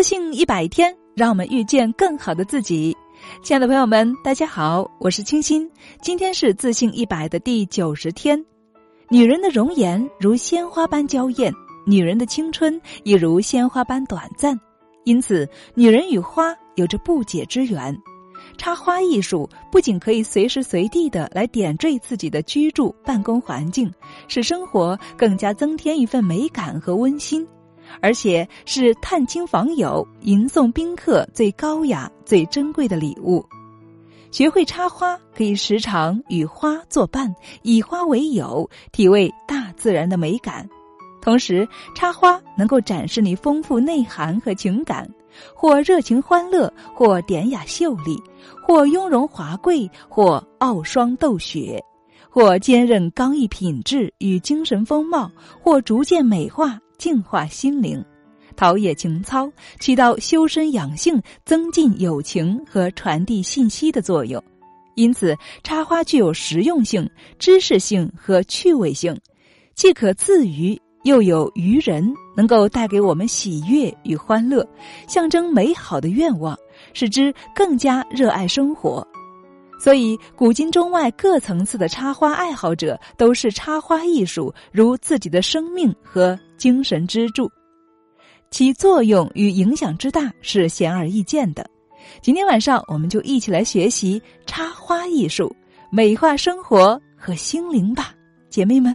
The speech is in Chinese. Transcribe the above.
自信一百天，让我们遇见更好的自己。亲爱的朋友们，大家好，我是清新。今天是自信一百的第九十天。女人的容颜如鲜花般娇艳，女人的青春亦如鲜花般短暂。因此，女人与花有着不解之缘。插花艺术不仅可以随时随地的来点缀自己的居住办公环境，使生活更加增添一份美感和温馨，而且是探亲访友、迎送宾客最高雅、最珍贵的礼物。学会插花，可以时常与花作伴，以花为友，体味大自然的美感。同时，插花能够展示你丰富内涵和情感。或热情欢乐，或典雅秀丽，或雍容华贵，或傲霜斗雪，或坚韧刚毅品质与精神风貌，或逐渐美化净化心灵，陶冶情操，起到修身养性、增进友情和传递信息的作用。因此，插花具有实用性、知识性和趣味性，既可自娱。又有愚人能够带给我们喜悦与欢乐，象征美好的愿望，使之更加热爱生活。所以，古今中外各层次的插花爱好者都是插花艺术如自己的生命和精神支柱，其作用与影响之大是显而易见的。今天晚上，我们就一起来学习插花艺术，美化生活和心灵吧，姐妹们。